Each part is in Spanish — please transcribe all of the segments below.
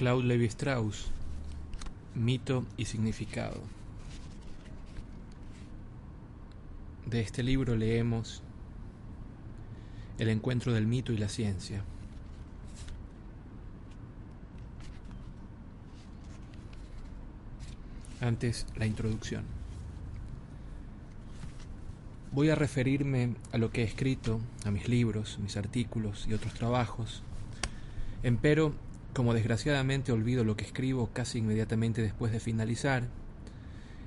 Claude Levi Strauss, Mito y Significado. De este libro leemos El encuentro del mito y la ciencia. Antes, la introducción. Voy a referirme a lo que he escrito, a mis libros, mis artículos y otros trabajos. Empero, como desgraciadamente olvido lo que escribo casi inmediatamente después de finalizar,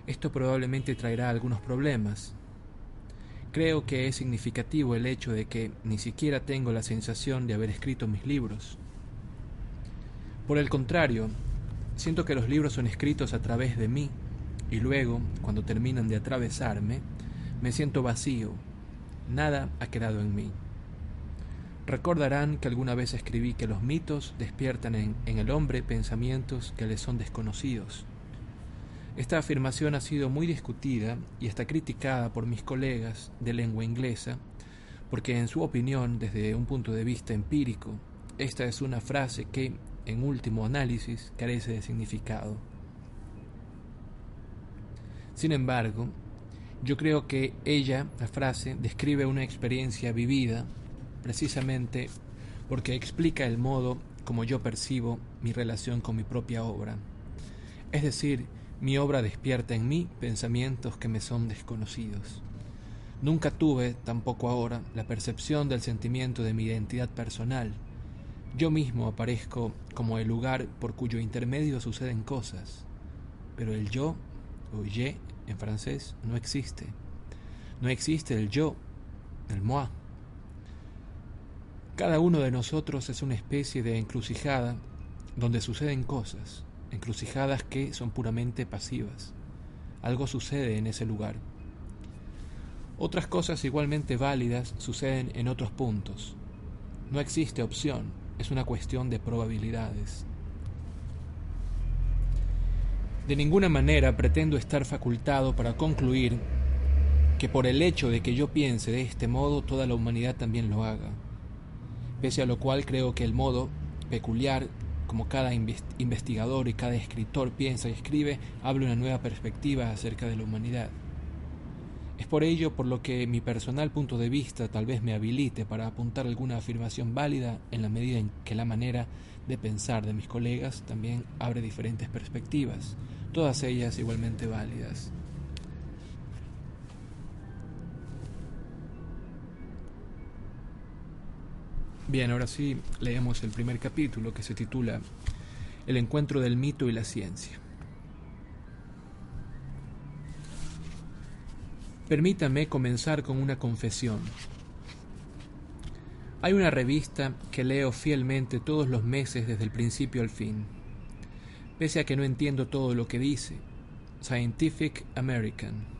esto probablemente traerá algunos problemas. Creo que es significativo el hecho de que ni siquiera tengo la sensación de haber escrito mis libros. Por el contrario, Siento que los libros son escritos a través de mí y luego, cuando terminan de atravesarme, me siento vacío. Nada ha quedado en mí. Recordarán que alguna vez escribí que los mitos despiertan en, el hombre pensamientos que le son desconocidos. Esta afirmación ha sido muy discutida y está criticada por mis colegas de lengua inglesa, porque en su opinión, desde un punto de vista empírico, esta es una frase que, en último análisis, carece de significado. Sin embargo, yo creo que ella, la frase, describe una experiencia vivida precisamente porque explica el modo como yo percibo mi relación con mi propia obra. Es decir, mi obra despierta en mí pensamientos que me son desconocidos. Nunca tuve, tampoco ahora, la percepción del sentimiento de mi identidad personal, yo mismo aparezco como el lugar por cuyo intermedio suceden cosas, pero el yo, o je en francés, no existe. No existe el yo, el moi. Cada uno de nosotros es una especie de encrucijada donde suceden cosas, encrucijadas que son puramente pasivas. Algo sucede en ese lugar. Otras cosas igualmente válidas suceden en otros puntos. No existe opción, es una cuestión de probabilidades. De ninguna manera pretendo estar facultado para concluir que por el hecho de que yo piense de este modo toda la humanidad también lo haga, pese a lo cual creo que el modo peculiar como cada investigador y cada escritor piensa y escribe, abre una nueva perspectiva acerca de la humanidad. Es por ello por lo que mi personal punto de vista tal vez me habilite para apuntar alguna afirmación válida en la medida en que la manera de pensar de mis colegas también abre diferentes perspectivas, todas ellas igualmente válidas. Bien, ahora sí leemos el primer capítulo que se titula El encuentro del mito y la ciencia. Permítame comenzar con una confesión. Hay una revista que leo fielmente todos los meses desde el principio al fin, pese a que no entiendo todo lo que dice, Scientific American.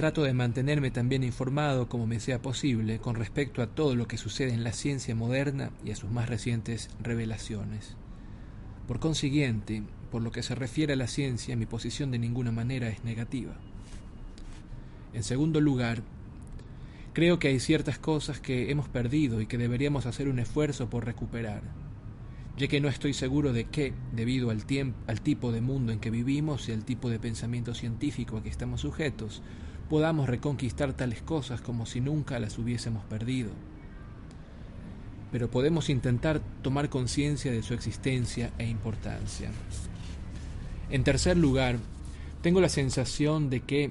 Trato de mantenerme tan bien informado como me sea posible con respecto a todo lo que sucede en la ciencia moderna y a sus más recientes revelaciones. Por consiguiente, por lo que se refiere a la ciencia, mi posición de ninguna manera es negativa. En segundo lugar, creo que hay ciertas cosas que hemos perdido y que deberíamos hacer un esfuerzo por recuperar, ya que no estoy seguro de que, debido al tipo de mundo en que vivimos y al tipo de pensamiento científico a que estamos sujetos, podamos reconquistar tales cosas como si nunca las hubiésemos perdido. Pero podemos intentar tomar conciencia de su existencia e importancia. En tercer lugar, tengo la sensación de que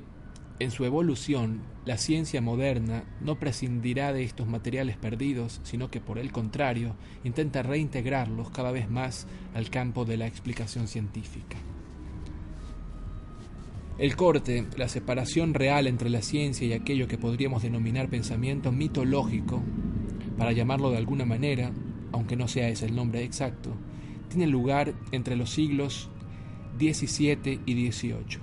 en su evolución, la ciencia moderna no prescindirá de estos materiales perdidos, sino que por el contrario intenta reintegrarlos cada vez más al campo de la explicación científica. El corte, la separación real entre la ciencia y aquello que podríamos denominar pensamiento mitológico, para llamarlo de alguna manera, aunque no sea ese el nombre exacto, tiene lugar entre los siglos XVII y XVIII.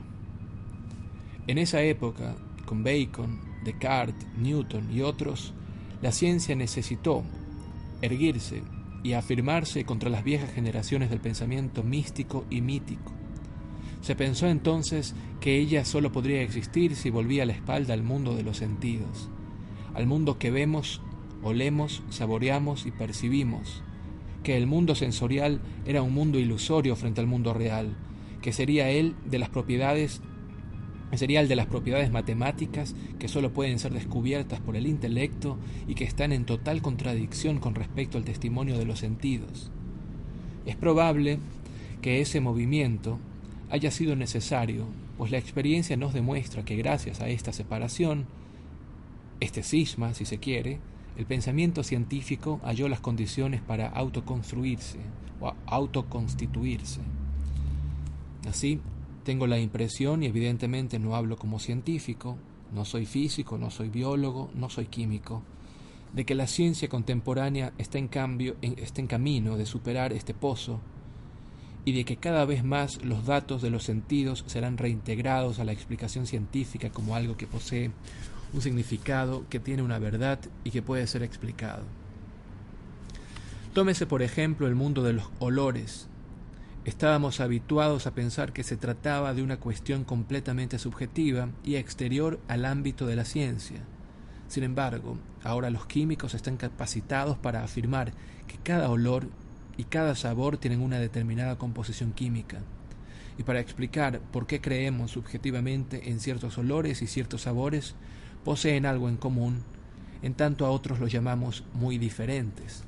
En esa época, con Bacon, Descartes, Newton y otros, la ciencia necesitó erguirse y afirmarse contra las viejas generaciones del pensamiento místico y mítico. Se pensó entonces que ella sólo podría existir si volvía la espalda al mundo de los sentidos, al mundo que vemos, olemos, saboreamos y percibimos, que el mundo sensorial era un mundo ilusorio frente al mundo real, que sería él de las propiedades sería el de las propiedades matemáticas que sólo pueden ser descubiertas por el intelecto y que están en total contradicción con respecto al testimonio de los sentidos. Es probable que ese movimiento haya sido necesario, pues la experiencia nos demuestra que gracias a esta separación, este cisma, si se quiere, el pensamiento científico halló las condiciones para autoconstruirse o autoconstituirse. Así, tengo la impresión, y evidentemente no hablo como científico, no soy físico, no soy biólogo, no soy químico, de que la ciencia contemporánea está en cambio, está en camino de superar este pozo y de que cada vez más los datos de los sentidos serán reintegrados a la explicación científica como algo que posee un significado, que tiene una verdad y que puede ser explicado. Tómese por ejemplo el mundo de los olores. Estábamos habituados a pensar que se trataba de una cuestión completamente subjetiva y exterior al ámbito de la ciencia. Sin embargo, ahora los químicos están capacitados para afirmar que cada olor y cada sabor tienen una determinada composición química. Y para explicar por qué creemos subjetivamente en ciertos olores y ciertos sabores, poseen algo en común, en tanto a otros los llamamos muy diferentes.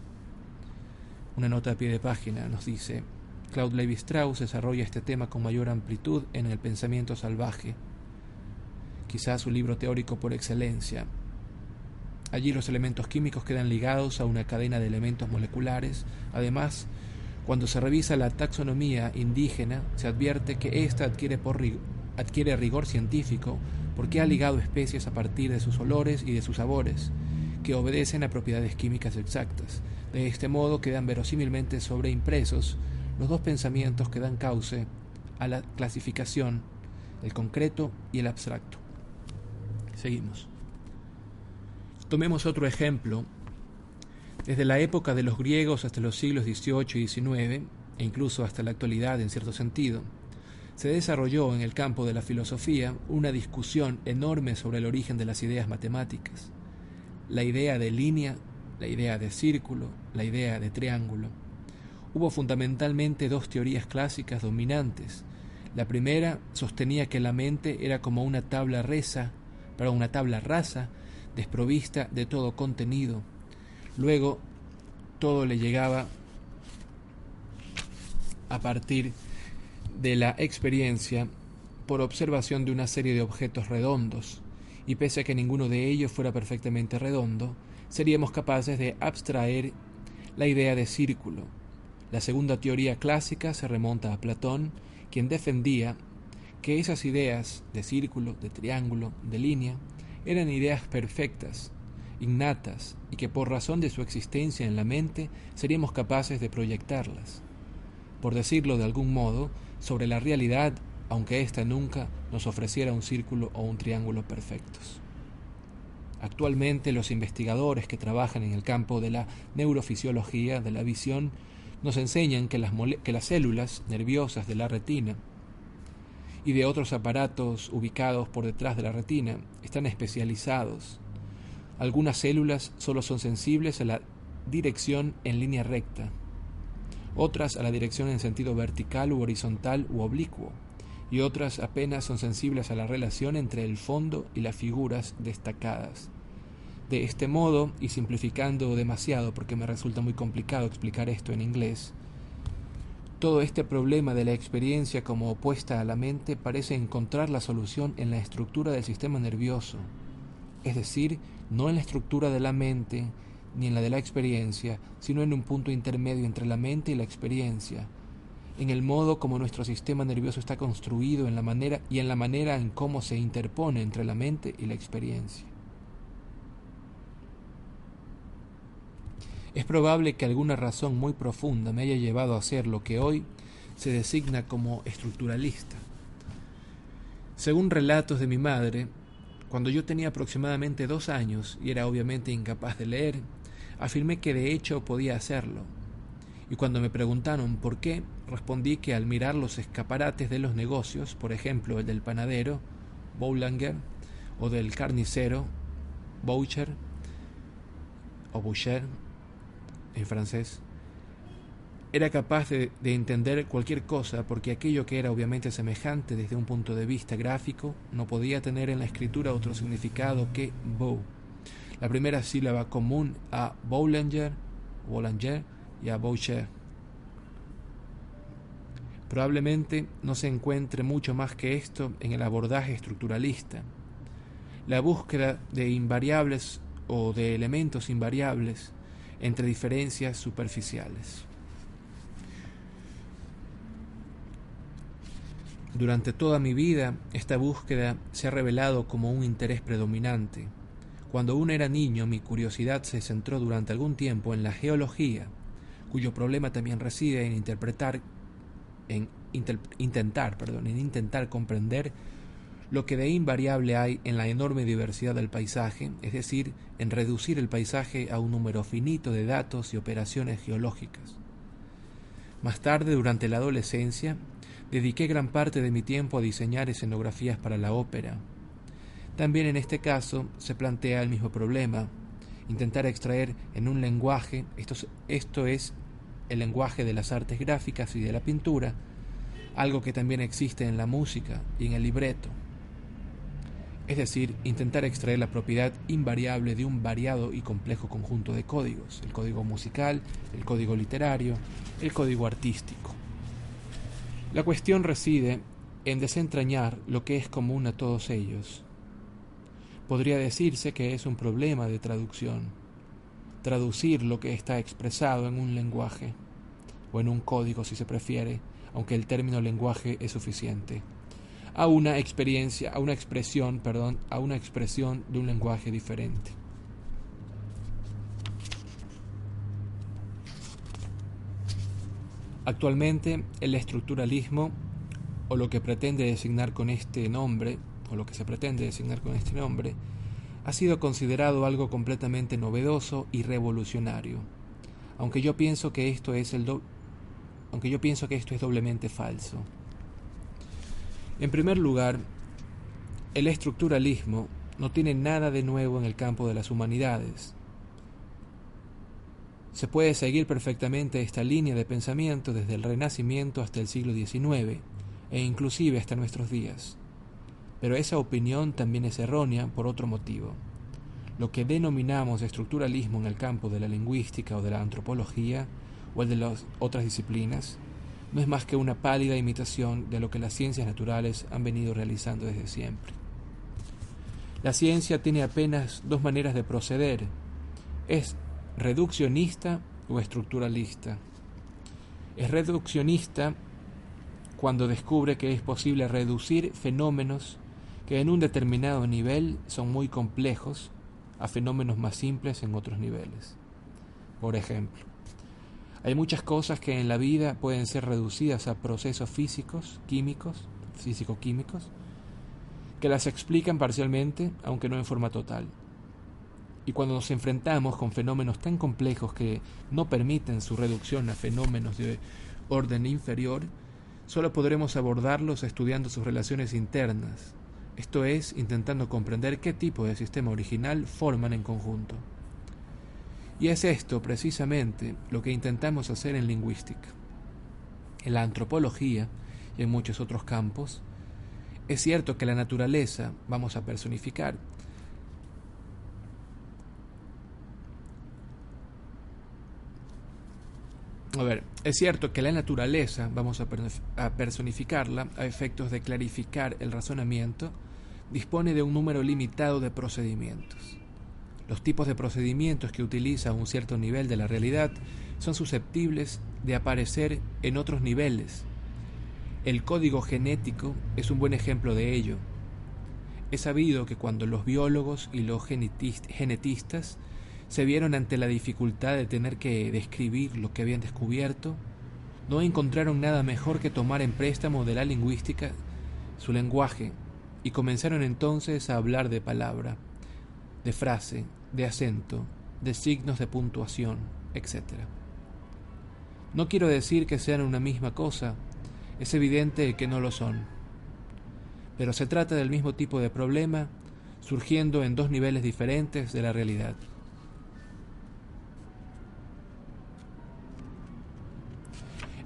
Una nota a pie de página nos dice, Claude Levi Strauss desarrolla este tema con mayor amplitud en El pensamiento salvaje, quizás su libro teórico por excelencia. Allí los elementos químicos quedan ligados a una cadena de elementos moleculares. Además, cuando se revisa la taxonomía indígena, se advierte que ésta adquiere, rigor científico porque ha ligado especies a partir de sus olores y de sus sabores, que obedecen a propiedades químicas exactas. De este modo quedan verosímilmente sobreimpresos los dos pensamientos que dan cauce a la clasificación, el concreto y el abstracto. Seguimos. Tomemos otro ejemplo. Desde la época de los griegos hasta los siglos XVIII y XIX, e incluso hasta la actualidad en cierto sentido, se desarrolló en el campo de la filosofía una discusión enorme sobre el origen de las ideas matemáticas. La idea de línea, la idea de círculo, la idea de triángulo. Hubo fundamentalmente dos teorías clásicas dominantes. La primera sostenía que la mente era como una tabla resa, para una tabla rasa, desprovista de todo contenido. Luego, todo le llegaba a partir de la experiencia por observación de una serie de objetos redondos, y pese a que ninguno de ellos fuera perfectamente redondo, seríamos capaces de abstraer la idea de círculo. La segunda teoría clásica se remonta a Platón, quien defendía que esas ideas de círculo, de triángulo, de línea, eran ideas perfectas, innatas, y que por razón de su existencia en la mente seríamos capaces de proyectarlas. Por decirlo de algún modo, sobre la realidad, aunque ésta nunca nos ofreciera un círculo o un triángulo perfectos. Actualmente los investigadores que trabajan en el campo de la neurofisiología de la visión nos enseñan que las, que las células nerviosas de la retina y de otros aparatos ubicados por detrás de la retina están especializados. Algunas células solo son sensibles a la dirección en línea recta, otras a la dirección en sentido vertical u horizontal u oblicuo, y otras apenas son sensibles a la relación entre el fondo y las figuras destacadas. De este modo, y simplificando demasiado porque me resulta muy complicado explicar esto en inglés, todo este problema de la experiencia como opuesta a la mente parece encontrar la solución en la estructura del sistema nervioso, es decir, no en la estructura de la mente, ni en la de la experiencia, sino en un punto intermedio entre la mente y la experiencia, en el modo como nuestro sistema nervioso está construido en la manera y en la manera en cómo se interpone entre la mente y la experiencia. Es probable que alguna razón muy profunda me haya llevado a ser lo que hoy se designa como estructuralista. Según relatos de mi madre, cuando yo tenía aproximadamente dos años y era obviamente incapaz de leer, afirmé que de hecho podía hacerlo. Y cuando me preguntaron por qué, respondí que al mirar los escaparates de los negocios, por ejemplo el del panadero, Boulanger, o del carnicero, Boucher, o Boucher, en francés, Era capaz de, entender cualquier cosa porque aquello que era obviamente semejante desde un punto de vista gráfico no podía tener en la escritura otro significado que bow, la primera sílaba común a Bollinger, Bollinger y a Boucher. Probablemente no se encuentre mucho más que esto en el abordaje estructuralista. La búsqueda de invariables o de elementos invariables entre diferencias superficiales. Durante toda mi vida, esta búsqueda se ha revelado como un interés predominante. Cuando aún era niño, mi curiosidad se centró durante algún tiempo en la geología, cuyo problema también reside en interpretar, en intentar, perdón, en intentar comprender lo que de invariable hay en la enorme diversidad del paisaje, es decir, en reducir el paisaje a un número finito de datos y operaciones geológicas. Más tarde, durante la adolescencia, Dediqué gran parte de mi tiempo a diseñar escenografías para la ópera. También en este caso se plantea el mismo problema, intentar extraer en un lenguaje, esto, es el lenguaje de las artes gráficas y de la pintura, algo que también existe en la música y en el libreto. Es decir, intentar extraer la propiedad invariable de un variado y complejo conjunto de códigos, el código musical, el código literario, el código artístico. La cuestión reside en desentrañar lo que es común a todos ellos. Podría decirse que es un problema de traducción, traducir lo que está expresado en un lenguaje, o en un código si se prefiere, aunque el término lenguaje es suficiente, a una experiencia, a una expresión, perdón, a una expresión de un lenguaje diferente. Actualmente el estructuralismo, o lo que pretende designar con este nombre, o lo que se pretende designar con este nombre, ha sido considerado algo completamente novedoso y revolucionario, aunque yo pienso que esto es el aunque yo pienso que esto es doblemente falso. En primer lugar, el estructuralismo no tiene nada de nuevo en el campo de las humanidades. Se puede seguir perfectamente esta línea de pensamiento desde el Renacimiento hasta el siglo XIX e inclusive hasta nuestros días. Pero esa opinión también es errónea por otro motivo. Lo que denominamos estructuralismo en el campo de la lingüística o de la antropología o el de las otras disciplinas no es más que una pálida imitación de lo que las ciencias naturales han venido realizando desde siempre. La ciencia tiene apenas dos maneras de proceder. Es reduccionista o estructuralista. Es reduccionista cuando descubre que es posible reducir fenómenos que en un determinado nivel son muy complejos a fenómenos más simples en otros niveles. Por ejemplo, hay muchas cosas que en la vida pueden ser reducidas a procesos físicos, químicos, físico-químicos, que las explican parcialmente, aunque no en forma total. Y cuando nos enfrentamos con fenómenos tan complejos que no permiten su reducción a fenómenos de orden inferior, solo podremos abordarlos estudiando sus relaciones internas, esto es, intentando comprender qué tipo de sistema original forman en conjunto. Y es esto precisamente lo que intentamos hacer en lingüística. En la antropología y en muchos otros campos, es cierto que la naturaleza vamos a personificar, A ver, es cierto que la naturaleza, vamos a personificarla a efectos de clarificar el razonamiento, dispone de un número limitado de procedimientos. Los tipos de procedimientos que utiliza un cierto nivel de la realidad son susceptibles de aparecer en otros niveles. El código genético es un buen ejemplo de ello. Es sabido que cuando los biólogos y los genetistas se vieron ante la dificultad de tener que describir lo que habían descubierto, no encontraron nada mejor que tomar en préstamo de la lingüística su lenguaje y comenzaron entonces a hablar de palabra, de frase, de acento, de signos de puntuación, etc. No quiero decir que sean una misma cosa, es evidente que no lo son, pero se trata del mismo tipo de problema surgiendo en dos niveles diferentes de la realidad.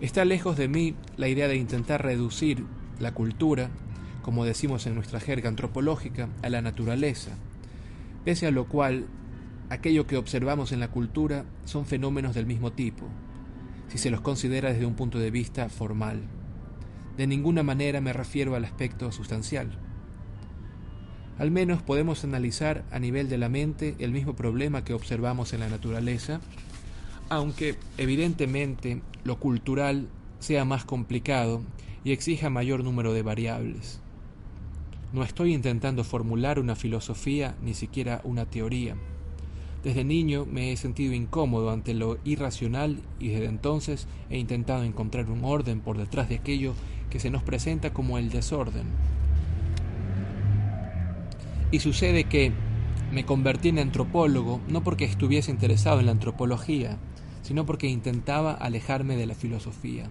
Está lejos de mí la idea de intentar reducir la cultura, como decimos en nuestra jerga antropológica, a la naturaleza, pese a lo cual aquello que observamos en la cultura son fenómenos del mismo tipo, si se los considera desde un punto de vista formal. De ninguna manera me refiero al aspecto sustancial. Al menos podemos analizar a nivel de la mente el mismo problema que observamos en la naturaleza, aunque evidentemente lo cultural sea más complicado y exija mayor número de variables. No estoy intentando formular una filosofía ni siquiera una teoría. Desde niño me he sentido incómodo ante lo irracional y desde entonces he intentado encontrar un orden por detrás de aquello que se nos presenta como el desorden. Y sucede que me convertí en antropólogo no porque estuviese interesado en la antropología, sino porque intentaba alejarme de la filosofía.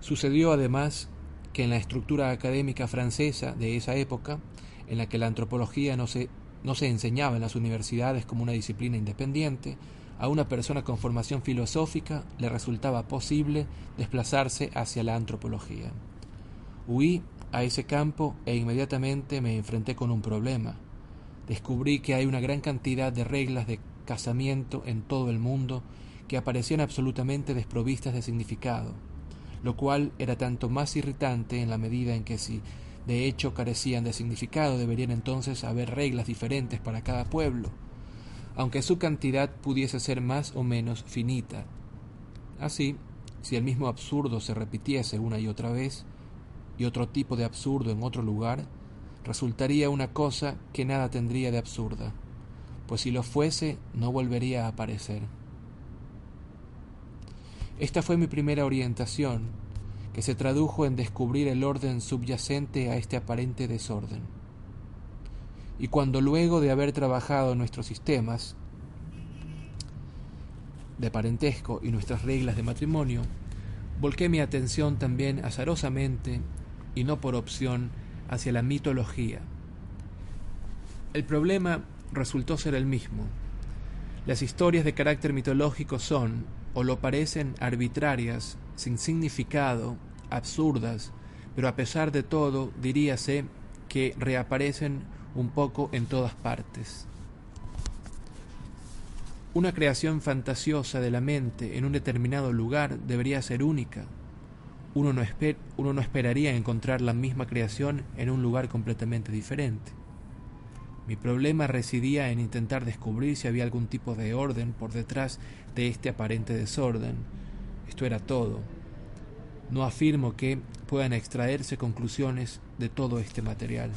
Sucedió además que en la estructura académica francesa de esa época, en la que la antropología no se, no se enseñaba en las universidades como una disciplina independiente, a una persona con formación filosófica le resultaba posible desplazarse hacia la antropología. Huí a ese campo e inmediatamente me enfrenté con un problema. Descubrí que hay una gran cantidad de reglas de casamiento en todo el mundo que aparecían absolutamente desprovistas de significado, lo cual era tanto más irritante en la medida en que si de hecho carecían de significado deberían entonces haber reglas diferentes para cada pueblo, aunque su cantidad pudiese ser más o menos finita. Así, si el mismo absurdo se repitiese una y otra vez, y otro tipo de absurdo en otro lugar, resultaría una cosa que nada tendría de absurda, pues si lo fuese no volvería a aparecer. Esta fue mi primera orientación, que se tradujo en descubrir el orden subyacente a este aparente desorden. Y cuando luego de haber trabajado nuestros sistemas de parentesco y nuestras reglas de matrimonio, volqué mi atención también azarosamente y no por opción hacia la mitología. El problema resultó ser el mismo. Las historias de carácter mitológico son, o lo parecen, arbitrarias, sin significado, absurdas, pero a pesar de todo diríase que reaparecen un poco en todas partes. Una creación fantasiosa de la mente en un determinado lugar debería ser única, uno no, uno no esperaría encontrar la misma creación en un lugar completamente diferente. Mi problema residía en intentar descubrir si había algún tipo de orden por detrás de este aparente desorden. Esto era todo. No afirmo que puedan extraerse conclusiones de todo este material.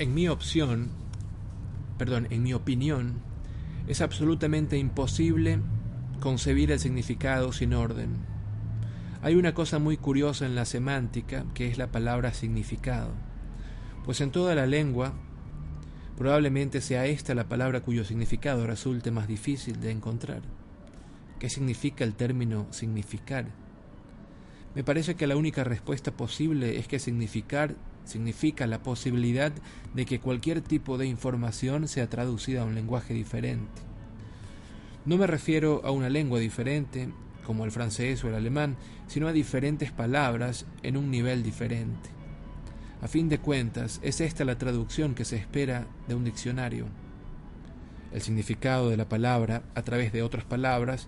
En mi opción, perdón, en mi opinión, es absolutamente imposible concebir el significado sin orden. Hay una cosa muy curiosa en la semántica, que es la palabra significado, pues en toda la lengua probablemente sea esta la palabra cuyo significado resulte más difícil de encontrar. ¿Qué significa el término significar? Me parece que la única respuesta posible es que significar significa la posibilidad de que cualquier tipo de información sea traducida a un lenguaje diferente. No me refiero a una lengua diferente, como el francés o el alemán, sino a diferentes palabras en un nivel diferente. A fin de cuentas, es esta la traducción que se espera de un diccionario. El significado de la palabra a través de otras palabras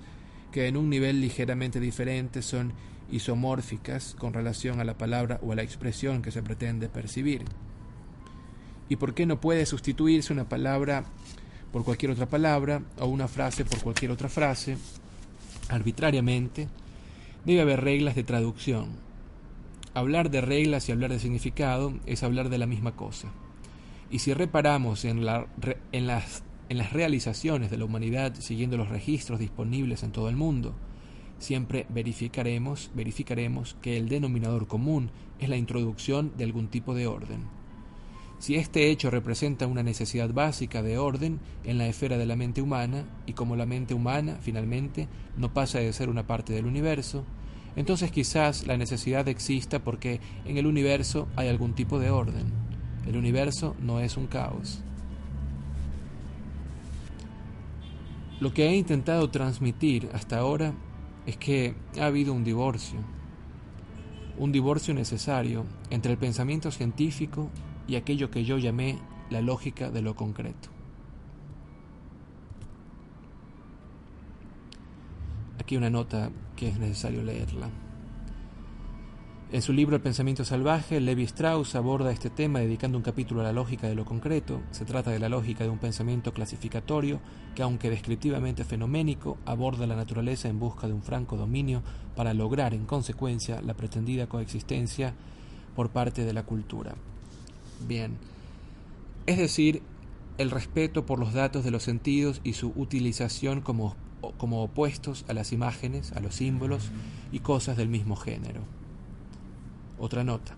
que en un nivel ligeramente diferente son isomórficas con relación a la palabra o a la expresión que se pretende percibir. ¿Y por qué no puede sustituirse una palabra por cualquier otra palabra o una frase por cualquier otra frase arbitrariamente? Debe haber reglas de traducción. Hablar de reglas y hablar de significado es hablar de la misma cosa. Y si reparamos en, la, en las en las realizaciones de la humanidad siguiendo los registros disponibles en todo el mundo, siempre verificaremos, verificaremos que el denominador común es la introducción de algún tipo de orden. Si este hecho representa una necesidad básica de orden en la esfera de la mente humana, y como la mente humana, finalmente, no pasa de ser una parte del universo, entonces quizás la necesidad exista porque en el universo hay algún tipo de orden. El universo no es un caos. Lo que he intentado transmitir hasta ahora es que ha habido un divorcio, un divorcio necesario entre el pensamiento científico y aquello que yo llamé la lógica de lo concreto. Aquí una nota que es necesario leerla. En su libro El pensamiento salvaje, Levi Strauss aborda este tema dedicando un capítulo a la lógica de lo concreto. Se trata de la lógica de un pensamiento clasificatorio que, aunque descriptivamente fenoménico, aborda la naturaleza en busca de un franco dominio para lograr, en consecuencia, la pretendida coexistencia por parte de la cultura. Bien, es decir, el respeto por los datos de los sentidos y su utilización como, como opuestos a las imágenes, a los símbolos y cosas del mismo género. Otra nota.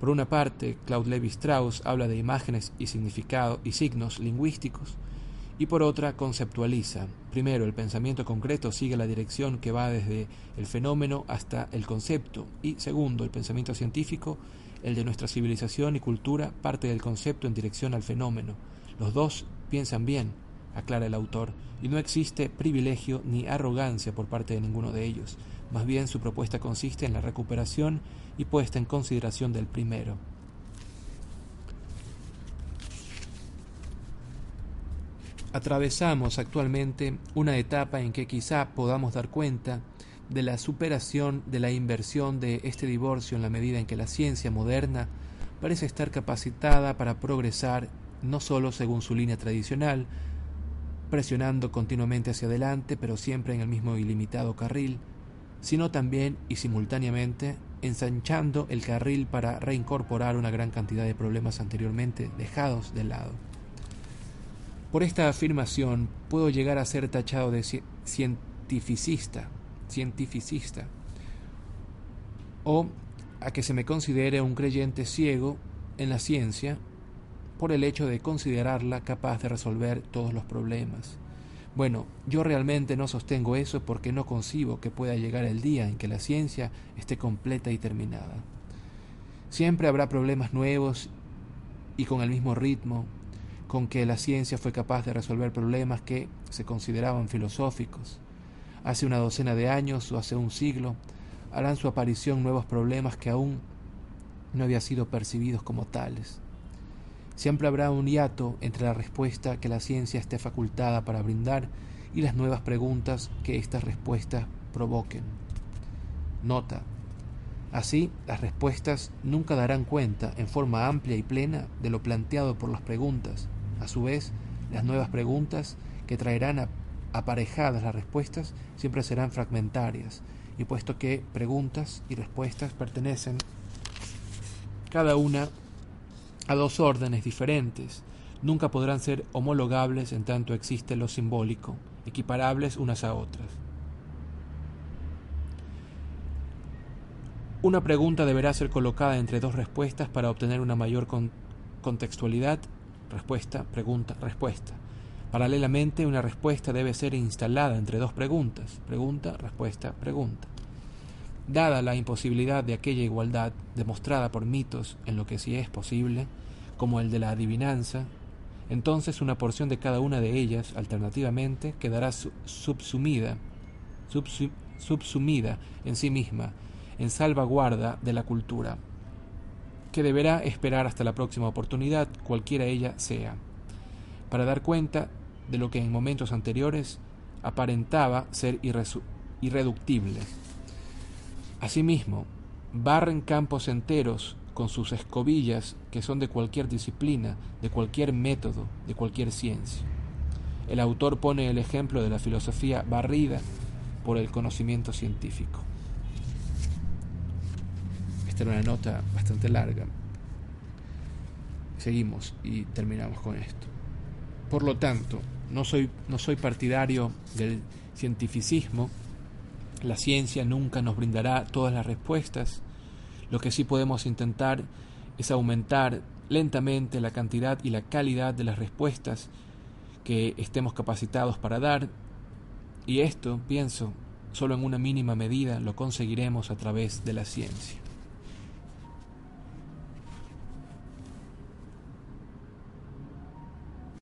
Por una parte, Claude Levi Strauss habla de imágenes y significado y signos lingüísticos, y por otra conceptualiza. Primero, el pensamiento concreto sigue la dirección que va desde el fenómeno hasta el concepto, y segundo, el pensamiento científico, el de nuestra civilización y cultura, parte del concepto en dirección al fenómeno. Los dos piensan bien, aclara el autor, y no existe privilegio ni arrogancia por parte de ninguno de ellos. Más bien su propuesta consiste en la recuperación y puesta en consideración del primero. Atravesamos actualmente una etapa en que quizá podamos dar cuenta de la superación de la inversión de este divorcio en la medida en que la ciencia moderna parece estar capacitada para progresar no sólo según su línea tradicional, presionando continuamente hacia adelante, pero siempre en el mismo ilimitado carril, sino también y simultáneamente ensanchando el carril para reincorporar una gran cantidad de problemas anteriormente dejados de lado. Por esta afirmación puedo llegar a ser tachado de cientificista, cientificista, o a que se me considere un creyente ciego en la ciencia por el hecho de considerarla capaz de resolver todos los problemas. Bueno, yo realmente no sostengo eso porque no concibo que pueda llegar el día en que la ciencia esté completa y terminada. Siempre habrá problemas nuevos y con el mismo ritmo con que la ciencia fue capaz de resolver problemas que se consideraban filosóficos. Hace una docena de años o hace un siglo harán su aparición nuevos problemas que aún no habían sido percibidos como tales. Siempre habrá un hiato entre la respuesta que la ciencia esté facultada para brindar y las nuevas preguntas que estas respuestas provoquen. Nota. Así, las respuestas nunca darán cuenta en forma amplia y plena de lo planteado por las preguntas. A su vez, las nuevas preguntas que traerán aparejadas las respuestas siempre serán fragmentarias, y puesto que preguntas y respuestas pertenecen cada una a dos órdenes diferentes, nunca podrán ser homologables en tanto existe lo simbólico, equiparables unas a otras. Una pregunta deberá ser colocada entre dos respuestas para obtener una mayor contextualidad. Respuesta, pregunta, respuesta. Paralelamente, una respuesta debe ser instalada entre dos preguntas. Pregunta, respuesta, pregunta. Dada la imposibilidad de aquella igualdad demostrada por mitos en lo que sí es posible, como el de la adivinanza, entonces una porción de cada una de ellas, alternativamente, quedará subsumida, subsumida en sí misma, en salvaguarda de la cultura, que deberá esperar hasta la próxima oportunidad, cualquiera ella sea, para dar cuenta de lo que en momentos anteriores aparentaba ser irreductible. Asimismo, barren campos enteros con sus escobillas que son de cualquier disciplina, de cualquier método, de cualquier ciencia. El autor pone el ejemplo de la filosofía barrida por el conocimiento científico. Esta era una nota bastante larga. Seguimos y terminamos con esto. Por lo tanto, no soy, no soy partidario del cientificismo. La ciencia nunca nos brindará todas las respuestas. Lo que sí podemos intentar es aumentar lentamente la cantidad y la calidad de las respuestas que estemos capacitados para dar. Y esto, pienso, solo en una mínima medida lo conseguiremos a través de la ciencia.